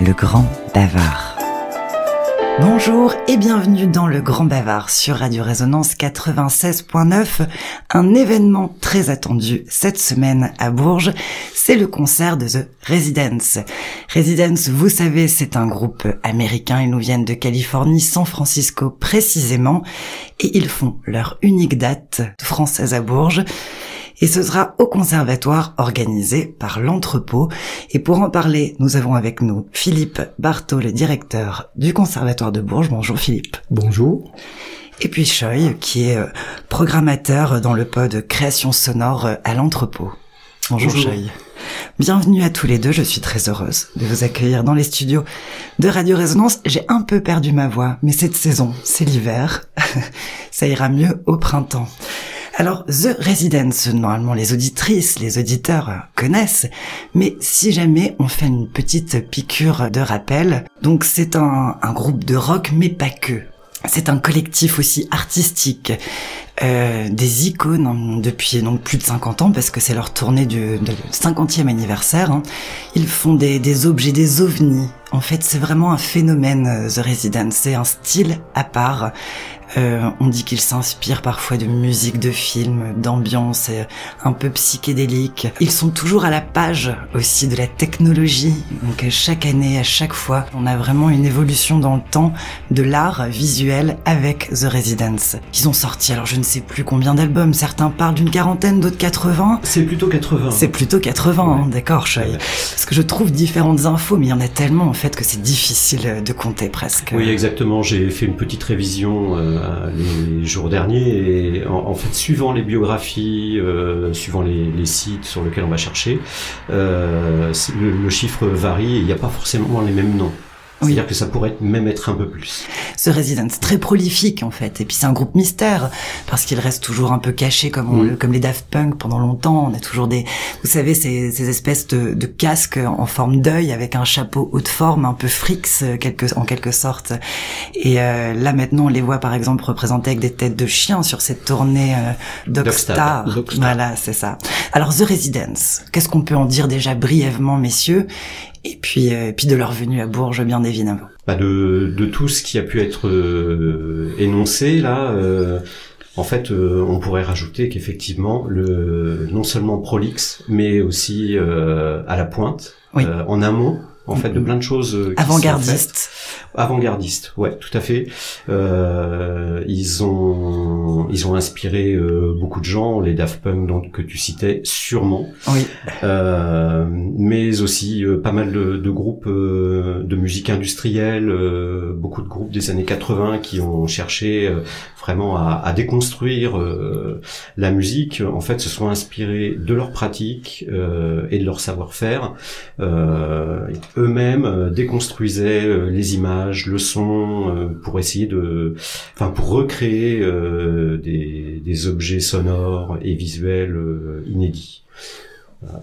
le grand bavard. Bonjour et bienvenue dans le Grand Bavard sur Radio Résonance 96.9. Un événement très attendu cette semaine à Bourges, c'est le concert de The Residents. Residents, vous savez, c'est un groupe américain, ils nous viennent de Californie, San Francisco précisément, et ils font leur unique date française à Bourges et ce sera au conservatoire organisé par l'entrepôt. Et pour en parler, nous avons avec nous Philippe Barthaud, le directeur du conservatoire de Bourges. Bonjour Philippe. Bonjour. Et puis Choi, qui est euh, programmateur dans le pod création sonore euh, à l'entrepôt. Bonjour, Bonjour. Bienvenue à tous les deux, je suis très heureuse de vous accueillir dans les studios de Radio Résonance. J'ai un peu perdu ma voix, mais cette saison, c'est l'hiver. Ça ira mieux au printemps. Alors, The Residence, normalement les auditrices, les auditeurs connaissent, mais si jamais on fait une petite piqûre de rappel, donc c'est un, un groupe de rock, mais pas que. C'est un collectif aussi artistique, euh, des icônes depuis donc plus de 50 ans parce que c'est leur tournée du, du 50e anniversaire. Hein. Ils font des, des objets, des ovnis. En fait, c'est vraiment un phénomène, The Residence. C'est un style à part. Euh, on dit qu'ils s'inspirent parfois de musique, de films, d'ambiance un peu psychédélique. Ils sont toujours à la page aussi de la technologie. Donc chaque année, à chaque fois, on a vraiment une évolution dans le temps de l'art visuel avec The Residence. Ils ont sorti, alors je ne sais plus combien d'albums. Certains parlent d'une quarantaine, d'autres 80. C'est plutôt 80. C'est plutôt 80, ouais. hein, d'accord, Choi. Ouais. Parce que je trouve différentes infos, mais il y en a tellement en fait que c'est difficile de compter presque. Oui, exactement. J'ai fait une petite révision. Euh les jours derniers et en, fait suivant les biographies, euh, suivant les, les, sites sur lesquels on va chercher, euh, le, le, chiffre varie et il n'y a pas forcément les mêmes noms. C'est-à-dire oui. que ça pourrait même être un peu plus. Ce Residence, très prolifique en fait. Et puis c'est un groupe mystère, parce qu'il reste toujours un peu caché comme, on, mmh. comme les Daft Punk pendant longtemps. On a toujours des, vous savez, ces, ces espèces de, de, casques en forme d'œil avec un chapeau haute forme, un peu frix quelque, en quelque sorte. Et euh, là maintenant, on les voit par exemple représentés avec des têtes de chiens sur cette tournée euh. Voilà, c'est ça. Alors The Residence, qu'est-ce qu'on peut en dire déjà brièvement, messieurs? Et puis, euh, puis de leur venue à Bourges, bien évidemment. Bah de, de tout ce qui a pu être euh, énoncé là, euh, en fait, euh, on pourrait rajouter qu'effectivement, le non seulement prolixe, mais aussi euh, à la pointe, oui. en amont, en fait, de plein de choses. Avant-gardiste. Avant-gardiste, ouais, tout à fait. Euh, ils ont, ils ont inspiré euh, beaucoup de gens, les Daft Punk donc que tu citais, sûrement. Oui. Euh, mais aussi euh, pas mal de, de groupes euh, de musique industrielle, beaucoup de groupes des années 80 qui ont cherché vraiment à, à déconstruire la musique. En fait, se sont inspirés de leur pratique et de leur savoir-faire. Eux-mêmes déconstruisaient les images, le son, euh, pour essayer de, enfin pour recréer euh, des, des, objets sonores et visuels euh, inédits.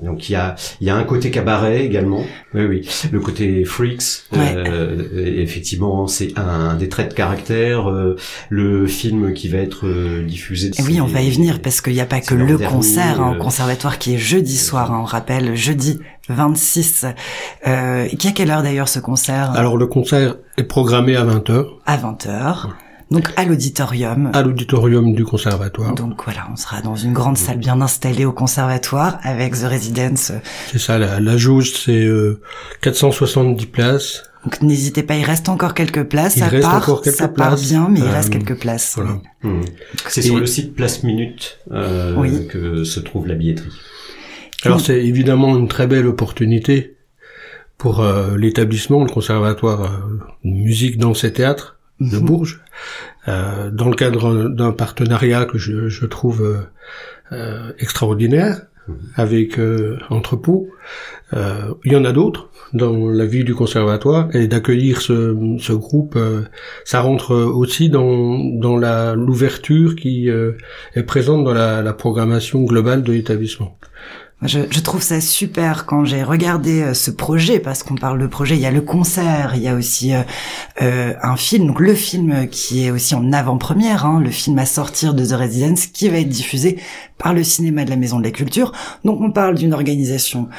Donc il y a il y a un côté cabaret également. Oui oui, le côté freaks. Ouais. Euh, effectivement, c'est un des traits de caractère. Euh, le film qui va être euh, diffusé. Et oui, on va y venir parce qu'il n'y a pas que le dernier, concert hein, au conservatoire qui est jeudi soir. Hein, on rappelle jeudi 26. Euh, qui à quelle heure d'ailleurs ce concert? Alors le concert est programmé à 20h. À 20h. Donc à l'auditorium. À l'auditorium du conservatoire. Donc voilà, on sera dans une grande salle bien installée au conservatoire avec The Residence. C'est ça, la, la jauge c'est euh, 470 places. Donc n'hésitez pas, il reste encore quelques places. Il ça reste part, encore quelques ça places. part bien, mais il Euh, reste quelques places. Voilà. Mmh. C'est sur le site Place Minute euh, Oui. que se trouve la billetterie. Alors c'est évidemment une très belle opportunité pour euh, l'établissement, le conservatoire euh, de musique, danse et théâtre de Mhm. Bourges, euh, dans le cadre d'un partenariat que je, je trouve euh, euh, extraordinaire Mhm. avec euh, Entrepôt. Euh, il y en a d'autres dans la vie du conservatoire et d'accueillir ce, ce groupe, euh, ça rentre aussi dans, dans la l'ouverture qui euh, est présente dans la, la programmation globale de l'établissement. Je, je, trouve ça super quand j'ai regardé euh, ce projet, parce qu'on parle de projet, il y a le concert, il y a aussi euh, euh, un film, donc le film qui est aussi en avant-première, hein, le film à sortir de The Residence, qui va être diffusé par le cinéma de la Maison de la Culture. Donc on parle d'une organisation,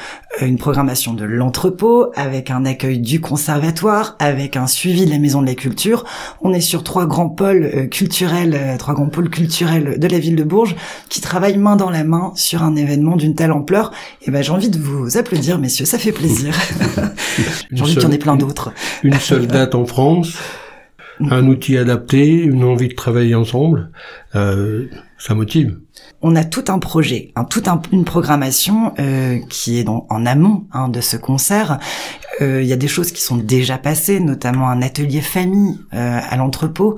euh, une programmation de l'entrepôt, avec un accueil du conservatoire, avec un suivi de la Maison de la Culture. On est sur trois grands pôles culturels, trois grands pôles culturels de la ville de Bourges, qui travaillent main dans la main sur un événement d'une telle ampleur et eh ben j'ai envie de vous applaudir, messieurs, ça fait plaisir. j'ai envie qu'il y en ait plein d'autres. Une seule date en France, un outil adapté, une envie de travailler ensemble, euh, ça motive. On a tout un projet, un, toute une programmation euh, qui est donc en amont hein, de ce concert. Euh, il y a des choses qui sont déjà passées, notamment un atelier famille euh, à l'entrepôt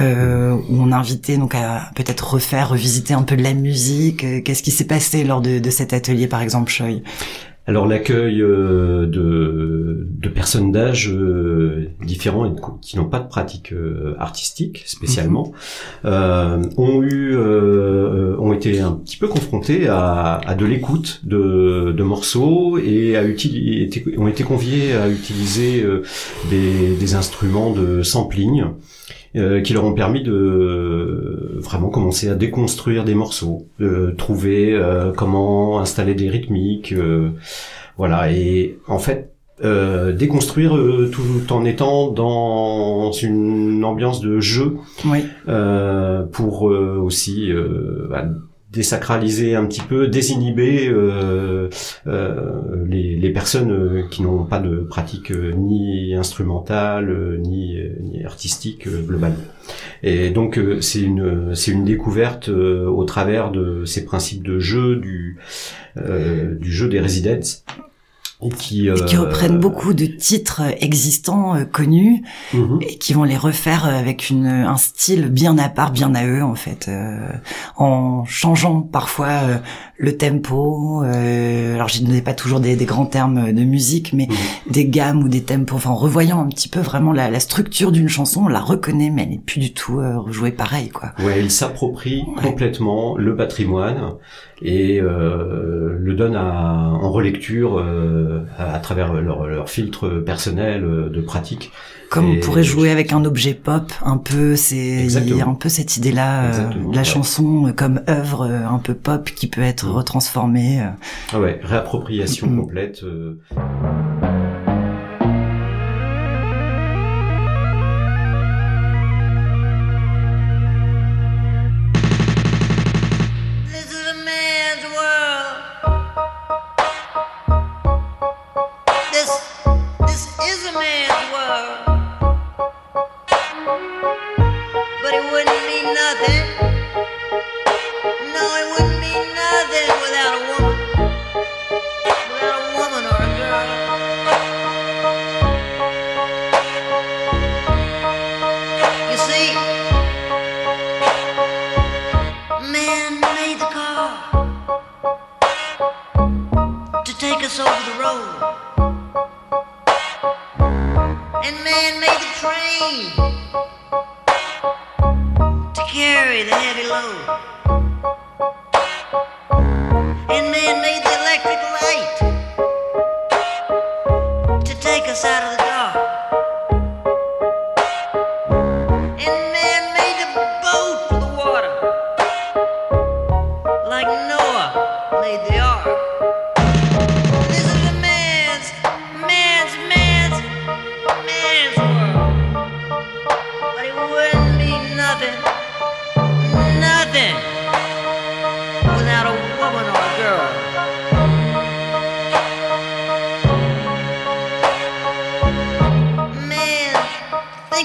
euh, où on a invité donc à peut-être refaire, revisiter un peu de la musique. Qu'est-ce qui s'est passé lors de, de cet atelier, par exemple, Choi alors l'accueil euh, de, de, personnes d'âge euh, différents et qui n'ont pas de pratique euh, artistique spécialement mhm. ont eu ont été un petit peu confrontés à, à de l'écoute de, de, morceaux et à ont été conviés à utiliser des, des, instruments de sampling qui leur ont permis de vraiment commencer à déconstruire des morceaux, de trouver euh, comment installer des rythmiques, euh, voilà. Et en fait, déconstruire tout en étant dans une ambiance de jeu oui. pour aussi bah, désacraliser un petit peu, désinhiber euh, euh, les, les, personnes euh, qui n'ont pas de pratique ni instrumentale ni, ni artistique globale. Et donc c'est une c'est une découverte au travers de ces principes de jeu du du jeu des residents qui, euh... qui, reprennent beaucoup de titres existants, euh, connus, mhm. et qui vont les refaire avec une, un style bien à part, bien à eux en fait, euh, en changeant parfois euh, le tempo. Euh, alors je n'ai pas toujours des, des, grands termes de musique, mais mhm. des gammes ou des tempos. Enfin, en revoyant un petit peu vraiment la, la structure d'une chanson, on la reconnaît, mais elle n'est plus du tout rejouée pareil, quoi. Ouais, il s'approprie complètement le patrimoine et euh, le donne à, en relecture euh, à, travers leur, leur, filtre personnel euh, de pratique. Comme on pourrait jouer avec un objet pop, un peu, c'est il y a un peu cette idée-là, euh, la chanson euh, comme œuvre un peu pop qui peut être mm. retransformée. Ah ouais, réappropriation mm. complète.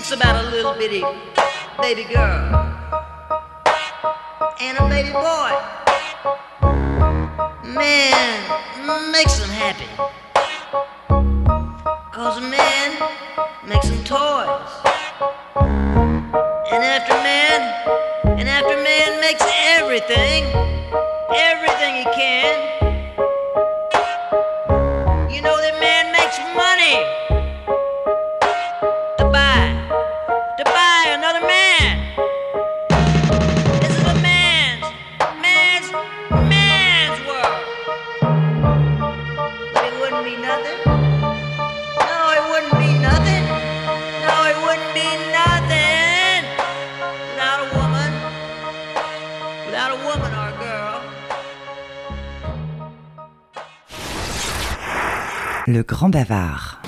It's about a little bitty baby girl and a baby boy. Man, makes them happy. Cause a man makes them toys. And after Le Grand Bavard.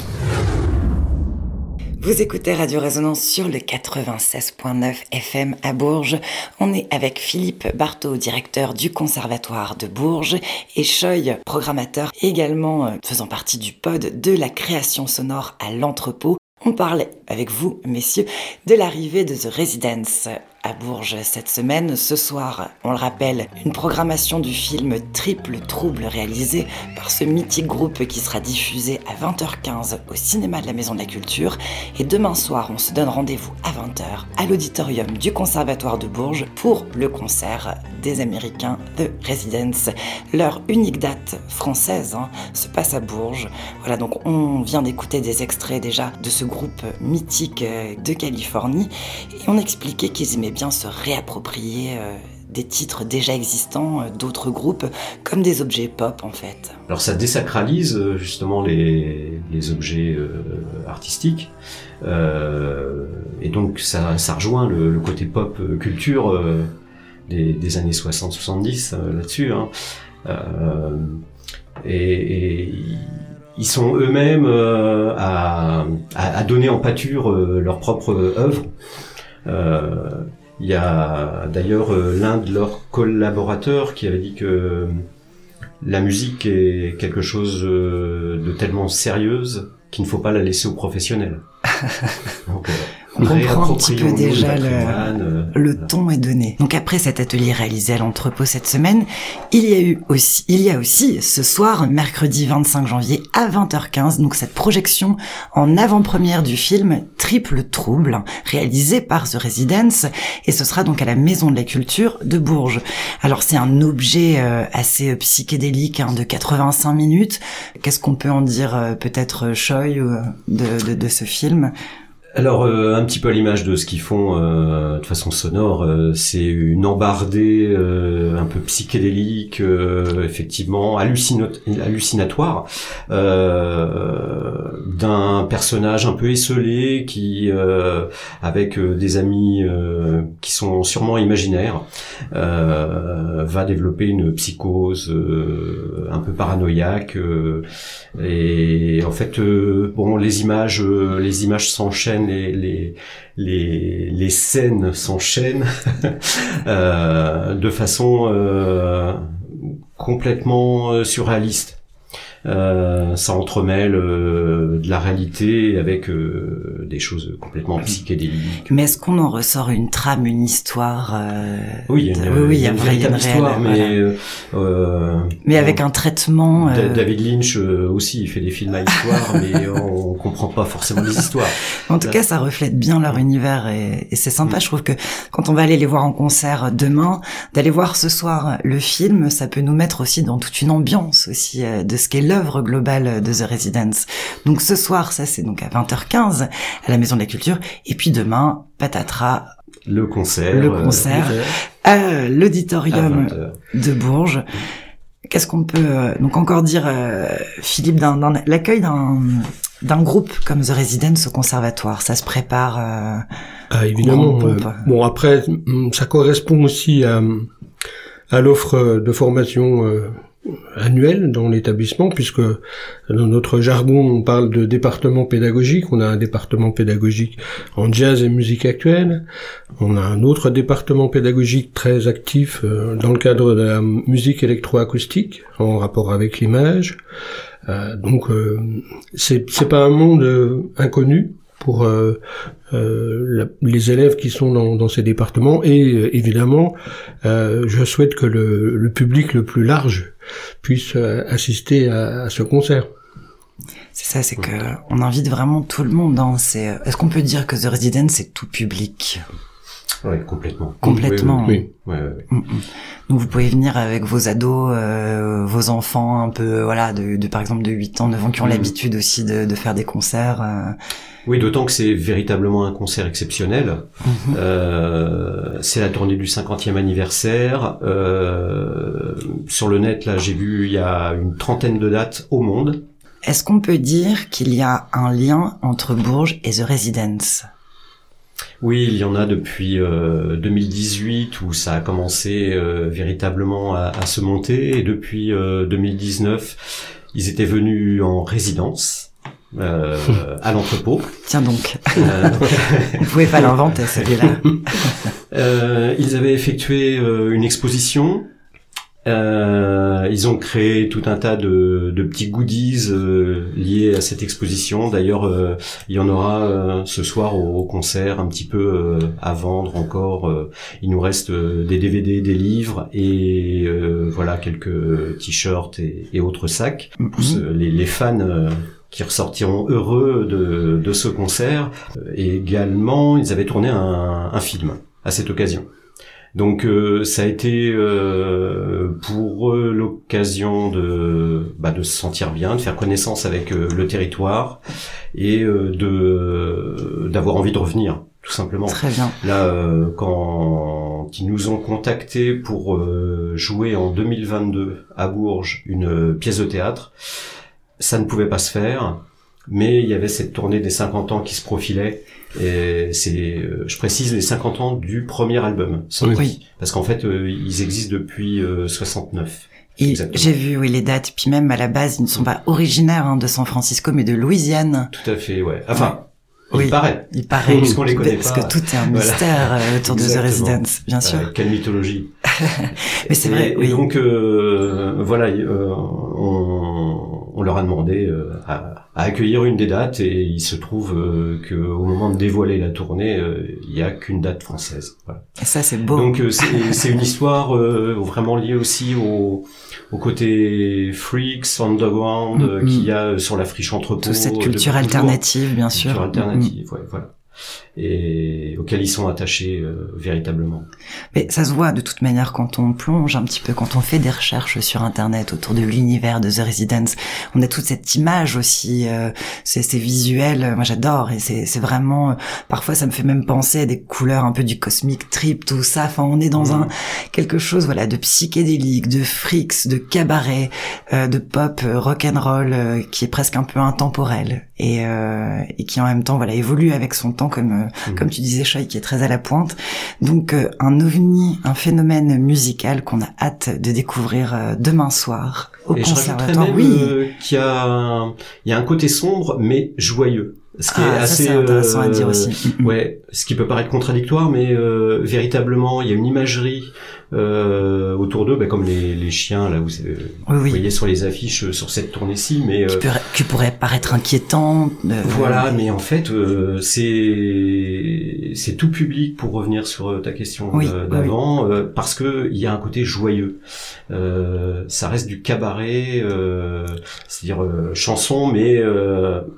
Vous écoutez Radio Résonance sur le 96.9 FM à Bourges. On est avec Philippe Barthaud, directeur du Conservatoire de Bourges, et Choy, programmateur également euh, faisant partie du pod de la création sonore à l'entrepôt. On parle avec vous, messieurs, de l'arrivée de The Residence à Bourges cette semaine. Ce soir, on le rappelle, une programmation du film Triple Trouble réalisé par ce mythique groupe qui sera diffusé à 20h15 au cinéma de la Maison de la Culture. Et demain soir, on se donne rendez-vous à 20h à l'auditorium du Conservatoire de Bourges pour le concert des Américains The Residence. Leur unique date française hein, se passe à Bourges. Voilà, donc on vient d'écouter des extraits déjà de ce groupe mythique de Californie et on expliquait qu'ils aimaient bien se réapproprier euh, des titres déjà existants euh, d'autres groupes comme des objets pop en fait. Alors ça désacralise euh, justement les, objets artistiques et donc ça, rejoint le, côté pop culture des, années 60-70 là-dessus. Hein. et, ils sont eux-mêmes à, donner en pâture leur propre œuvre. Il y a d'ailleurs euh, l'un de leurs collaborateurs qui avait dit que la musique est quelque chose euh, de tellement sérieuse qu'il ne faut pas la laisser aux professionnels. Donc, comprend un petit peu déjà le, euh, le ton est donné. Donc après cet atelier réalisé à l'entrepôt cette semaine, il y a eu aussi, il y a aussi ce soir, mercredi 25 janvier à 20h15, donc cette projection en avant-première du film Triple Trouble, réalisé par The Residence, et ce sera donc à la Maison de la Culture de Bourges. Alors c'est un objet euh, assez psychédélique hein, de 85 minutes. Qu'est-ce qu'on peut en dire euh, peut-être Choi de, de, de ce film? Alors euh, un petit peu à l'image de ce qu'ils font euh, de façon sonore, euh, c'est une embardée un peu psychédélique, effectivement hallucinatoire, d'un personnage un peu esselé qui, avec des amis qui sont sûrement imaginaires, va développer une psychose un peu paranoïaque. et en fait, bon, les images, les images s'enchaînent les, les, les, scènes s'enchaînent euh, de façon euh, complètement euh, surréaliste. Euh, ça entremêle euh, de la réalité avec euh, des choses complètement psychédéliques. Mais est-ce qu'on en ressort une trame, une histoire Oui, il y a une, oui, il y a une, vraie histoire, mais mais avec un traitement. David Lynch aussi, il fait des films à histoire, mais on comprend pas forcément les histoires. En tout cas, ça reflète bien leur univers et, et c'est sympa. Mm. Je trouve que quand on va aller les voir en concert demain, d'aller voir ce soir le film, ça peut nous mettre aussi dans toute une ambiance aussi de ce qu'est l'œuvre globale de The Residence. Donc ce soir, ça c'est donc à 20h15 à la Maison de la Culture. Et puis demain, patatras. Le concert. Le euh, concert à l'auditorium de Bourges. Qu'est-ce qu'on peut euh, donc encore dire, euh, Philippe, d'un l'accueil d'un d'un groupe comme The Residence au conservatoire, ça se prépare. ah, évidemment. bon après, ça correspond aussi à à l'offre de formation annuel dans l'établissement, puisque dans notre jargon, on parle de département pédagogique. On a un département pédagogique en jazz et musique actuelle. On a un autre département pédagogique très actif euh, dans le cadre de la musique électroacoustique, en rapport avec l'image. Euh, donc, euh, c'est pas un monde inconnu pour euh, euh, les élèves qui sont dans, dans ces départements et euh, évidemment euh, je souhaite que le, le, public le plus large puisse euh, assister à, à, ce concert. C'est ça, c'est que on invite vraiment tout le monde. Hein. C'est, est-ce qu'on peut dire que The Resident c'est tout public? Oui, complètement. Complètement. Oui, oui. Mm, mm. Donc vous pouvez venir avec vos ados, euh, vos enfants un peu, voilà, de, de, par exemple de 8 ans, 9 ans, qui ont mm. l'habitude aussi de, de, faire des concerts. Euh. Oui, d'autant que c'est véritablement un concert exceptionnel. Mm-hmm. Euh, c'est la tournée du 50e anniversaire. Euh, sur le net, là, j'ai vu, il y a une trentaine de dates au monde. Est-ce qu'on peut dire qu'il y a un lien entre Bourges et The Residence? Oui, il y en a depuis euh, 2018 où ça a commencé euh, véritablement à, à, se monter et depuis euh, 2019 ils étaient venus en résidence euh, à l'entrepôt. Tiens donc, euh, vous pouvez pas l'inventer celui-là. euh, ils avaient effectué euh, une exposition. Euh, ils ont créé tout un tas de, de petits goodies euh, liés à cette exposition. D'ailleurs, euh, il y en aura ce soir au, concert un petit peu à vendre encore. il nous reste des DVD, des livres et voilà quelques t-shirts et, et, autres sacs mhm. les, les, fans qui ressortiront heureux de, de ce concert. Et également, ils avaient tourné un, un film à cette occasion. Donc euh, ça a été euh, pour eux l'occasion de bah, de se sentir bien, de faire connaissance avec euh, le territoire et de d'avoir envie de revenir tout simplement. Très bien. Là quand ils nous ont contactés pour jouer en 2022 à Bourges une pièce de théâtre, ça ne pouvait pas se faire, mais il y avait cette tournée des 50 ans qui se profilait. Et c'est, euh, je précise, les 50 ans du premier album. Oui. Parce qu'en fait, euh, ils existent depuis 69. Euh, et j'ai vu oui les dates, puis même à la base, ils ne sont pas originaires hein, de San Francisco, mais de Louisiane. Tout à fait, ouais. Enfin, oui, il paraît. Il paraît. Puisqu'on les connaît parce pas. Parce que tout est un mystère autour de The Residence, bien sûr. quelle mythologie. mais c'est vrai, oui. Et donc, voilà, on, on, leur a demandé à à accueillir une des dates et il se trouve euh, que au moment de dévoiler la tournée, euh, il y a qu'une date française. Voilà. Et ça c'est beau. Donc euh, c'est une histoire vraiment liée aussi au, au côté freaks underground mm, qu'il y a sur la friche entrepôt. Toute cette culture alternative, bien sûr. Culture alternative, ouais, voilà et auxquels ils sont attachés euh, véritablement. Mais ça se voit de toute manière quand on plonge un petit peu, quand on fait des recherches sur Internet autour de l'univers de The Residence. On a toute cette image aussi, euh, c'est visuel, moi j'adore et c'est vraiment, euh, parfois ça me fait même penser à des couleurs un peu du cosmic trip, tout ça. Enfin, on est dans un quelque chose voilà de psychédélique, de freaks, de cabaret, euh, de pop, rock and roll, qui est presque un peu intemporel et, et qui en même temps voilà évolue avec son temps comme Mhm. comme tu disais, Choi, qui est très à la pointe. Donc euh, un ovni, un phénomène musical qu'on a hâte de découvrir euh, demain soir au Et conservatoire. Je oui, euh, qu'il y a il y a un côté sombre mais joyeux. Ce qui est ah, assez intéressant à dire aussi. Ouais, ce qui peut paraître contradictoire, mais véritablement, il y a une imagerie euh, autour d'eux, bah, comme les, les, chiens là, vous, vous voyez sur les affiches euh, sur cette tournée-ci, mais qui, pourrait, qui, pourrait paraître inquiétant. Euh, voilà, mais en fait, euh, c'est c'est tout public pour revenir sur ta question d'avant, parce que il y a un côté joyeux. ça reste du cabaret, c'est-à-dire chanson, mais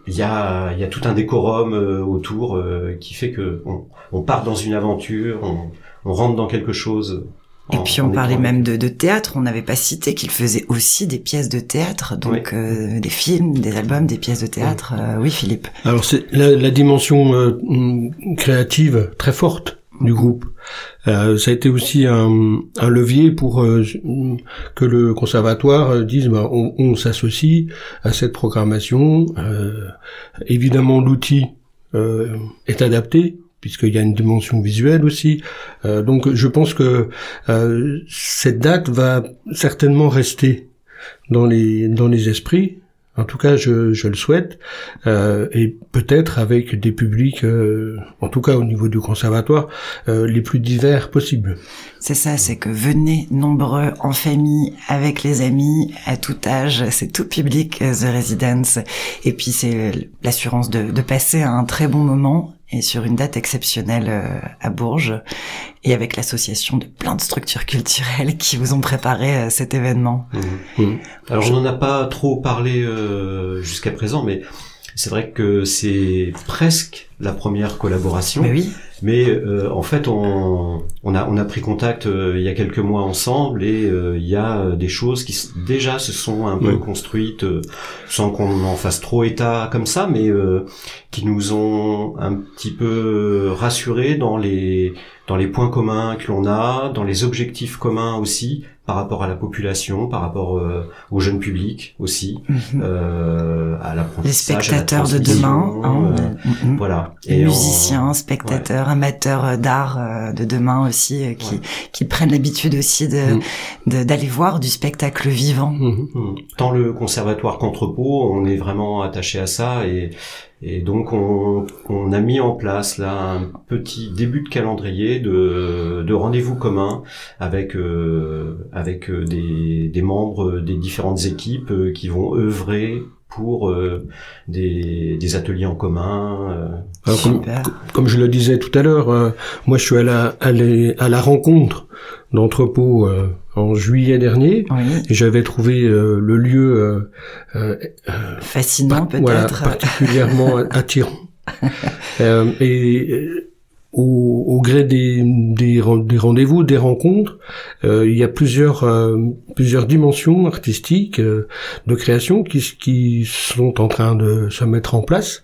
il y a il y a tout un décorum autour qui fait que on, on part dans une aventure, on, on rentre dans quelque chose et puis on parlait même de, de, théâtre, on n'avait pas cité qu'il faisait aussi des pièces de théâtre, donc euh, des films, des albums, des pièces de théâtre. Euh, oui, Philippe. Alors c'est la, la, dimension euh, créative très forte du groupe. ça a été aussi un, un levier pour que le conservatoire dise bah, on, on s'associe à cette programmation. évidemment, l'outil est adapté puisqu'il y a une dimension visuelle aussi. Euh, donc je pense que euh, cette date va certainement rester dans les dans les esprits. En tout cas, je, je le souhaite, euh, et peut-être avec des publics, euh, en tout cas au niveau du conservatoire, euh, les plus divers possibles. C'est ça, c'est que venez nombreux en famille, avec les amis, à tout âge, c'est tout public The Residence, et puis c'est l'assurance de, de passer un très bon moment et sur une date exceptionnelle euh, à Bourges et avec l'association de plein de structures culturelles qui vous ont préparé euh, cet événement. Mmh. Mmh. Alors on n'en a pas trop parlé euh, jusqu'à présent, mais c'est vrai que c'est presque la première collaboration. Mais oui. Mais euh, en fait, on, on, a, on a pris contact euh, il y a quelques mois ensemble et euh, il y a des choses qui déjà se sont un peu construites sans qu'on en fasse trop état comme ça, mais qui nous ont un petit peu rassurés dans les dans les points communs que l'on a, dans les objectifs communs aussi par rapport à la population, par rapport euh, au jeune public aussi, mhm. euh, à l'apprentissage, les spectateurs de demain, hein, euh, mhm. voilà. Voilà. Et musiciens, spectateurs, amateurs d'art de demain aussi, qui, qui prennent l'habitude aussi de mm. d'aller voir du spectacle vivant. Mm. Mm. Tant le conservatoire qu'entrepôt, on est vraiment attaché à ça et et donc on, on, a mis en place là un petit début de calendrier de, de rendez-vous communs avec euh, avec euh, des, des, membres des différentes équipes euh, qui vont œuvrer pour des, des, ateliers en commun. comme, comme, je le disais tout à l'heure, moi je suis à la, à, à la rencontre d'entrepôts en juillet dernier. Et j'avais trouvé euh, le lieu euh, euh, fascinant peut-être, particulièrement attirant. et au, au, gré des, des, des rendez-vous, des rencontres, il y a plusieurs plusieurs dimensions artistiques de création qui, qui sont en train de se mettre en place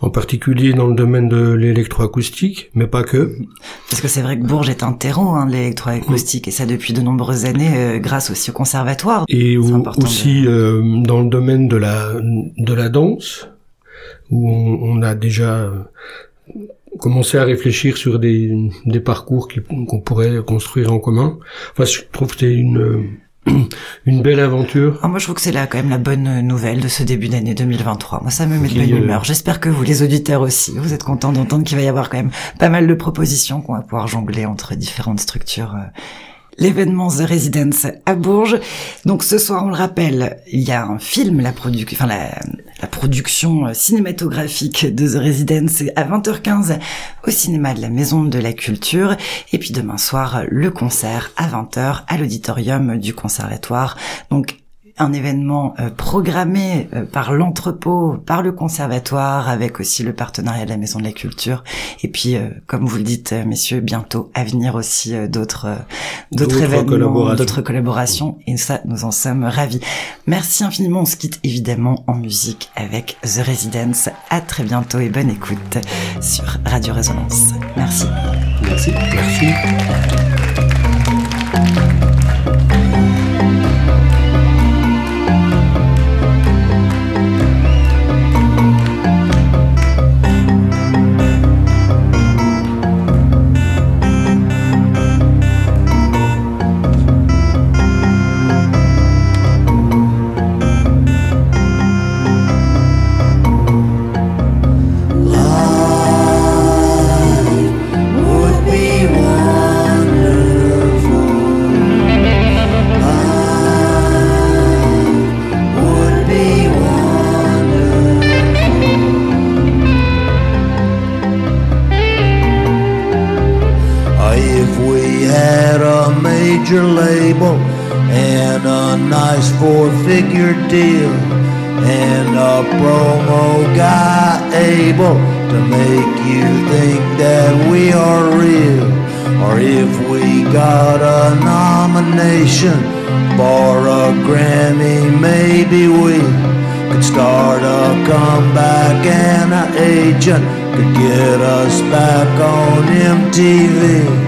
en particulier dans le domaine de l'électroacoustique, mais pas que. Parce que c'est vrai que Bourges est un terreau hein, de l'électroacoustique, et ça depuis de nombreuses années, euh, grâce aussi au conservatoire. Et aussi euh, dans le domaine de la de la danse, où on, a déjà euh, commencé à réfléchir sur des, des parcours qu'on pourrait construire en commun. Enfin, je trouve que c'est une une belle aventure. Ah, moi, je trouve que c'est là quand même la bonne nouvelle de ce début d'année 2023. Moi, ça me met de bonne humeur. J'espère que vous, les auditeurs aussi, vous êtes contents d'entendre qu'il va y avoir quand même pas mal de propositions qu'on va pouvoir jongler entre différentes structures euh, l'événement The Residence à Bourges. Donc ce soir, on le rappelle, il y a un film, la, production cinématographique de The Residence à 20h15 au cinéma de la Maison de la Culture. Et puis demain soir, le concert à 20h à l'auditorium du conservatoire. Donc un événement euh, programmé euh, par l'entrepôt, par le conservatoire, avec aussi le partenariat de la Maison de la Culture. Et puis, euh, comme vous le dites, messieurs, bientôt à venir aussi d'autres d'autres événements, d'autres collaborations. Et ça, nous en sommes ravis. Merci infiniment. On se quitte évidemment en musique avec The Residence. À très bientôt et bonne écoute sur Radio Résonance. Merci. Merci. Merci. Four-figure deal and a promo guy able to make you think that we are real or if we got a nomination for a Grammy maybe we could start a comeback and an agent could get us back on MTV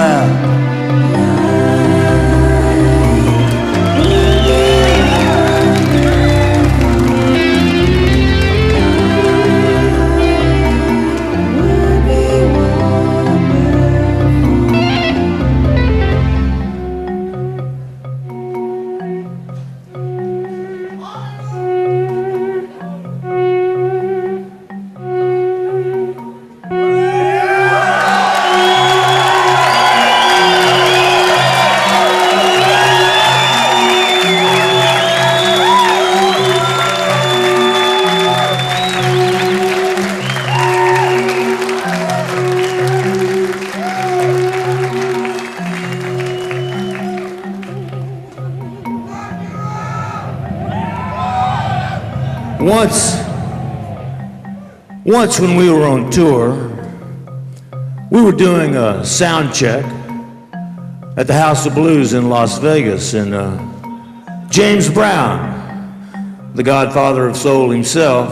Once, when we were on tour, we were doing a sound check at the House of Blues in Las Vegas, and uh, James Brown, the godfather of soul himself,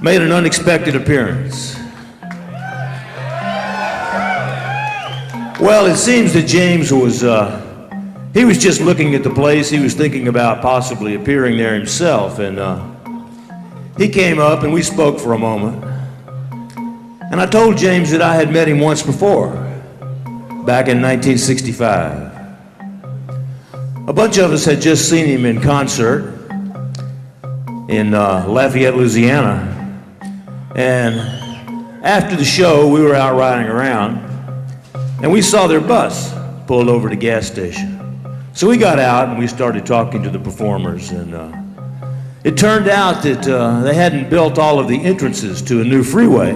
made an unexpected appearance. Well, it seems that James was, uh, he was just looking at the place. He was thinking about possibly appearing there himself. And uh, he came up and we spoke for a moment. And I told James that I had met him once before, back in 1965. A bunch of us had just seen him in concert in uh, Lafayette, Louisiana. And after the show, we were out riding around and we saw their bus pulled over to the gas station. So we got out and we started talking to the performers. And uh, it turned out that uh, they hadn't built all of the entrances to a new freeway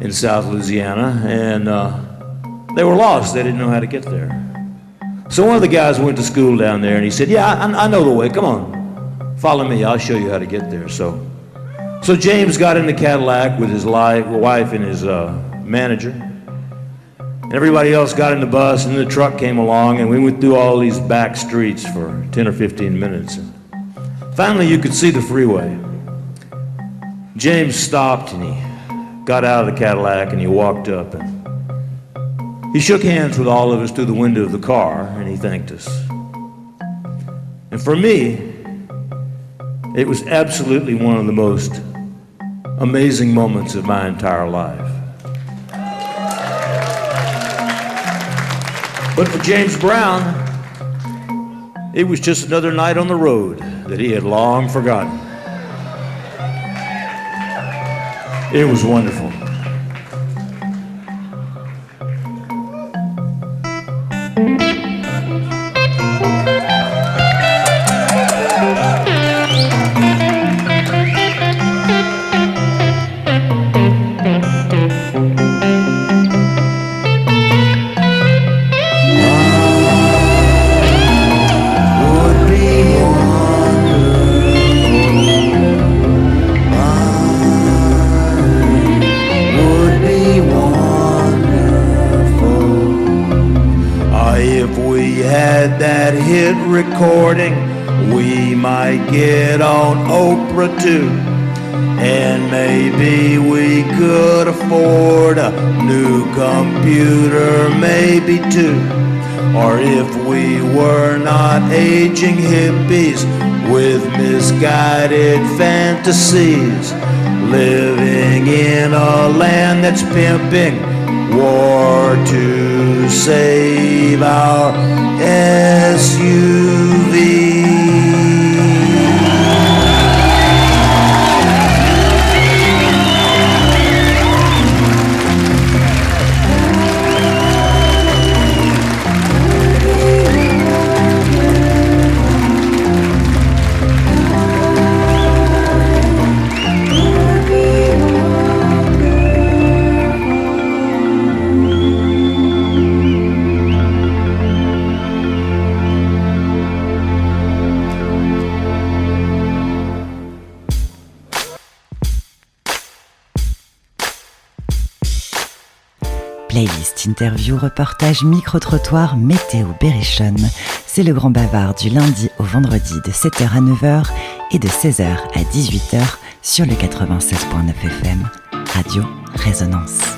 in South Louisiana. And uh, they were lost. They didn't know how to get there. So one of the guys went to school down there and he said, Yeah, I, I know the way. Come on, follow me. I'll show you how to get there. So, so James got in the Cadillac with his wife and his uh, manager. And everybody else got in the bus, and the truck came along, and we went through all these back streets for 10 or 15 minutes. And finally, you could see the freeway. James stopped and he got out of the Cadillac and he walked up and he shook hands with all of us through the window of the car and he thanked us. And for me, it was absolutely one of the most amazing moments of my entire life. But for James Brown, it was just another night on the road that he had long forgotten. It was wonderful. recording And maybe we could afford a new computer, maybe two. Or if we were not aging hippies with misguided fantasies, living in a land that's pimping war to save our SUV. Interview, reportage, micro-trottoir, météo, berrichonne. C'est le grand bavard du lundi au vendredi de 7h à 9h et de 16h à 18h sur le 96.9 FM. Radio Résonance.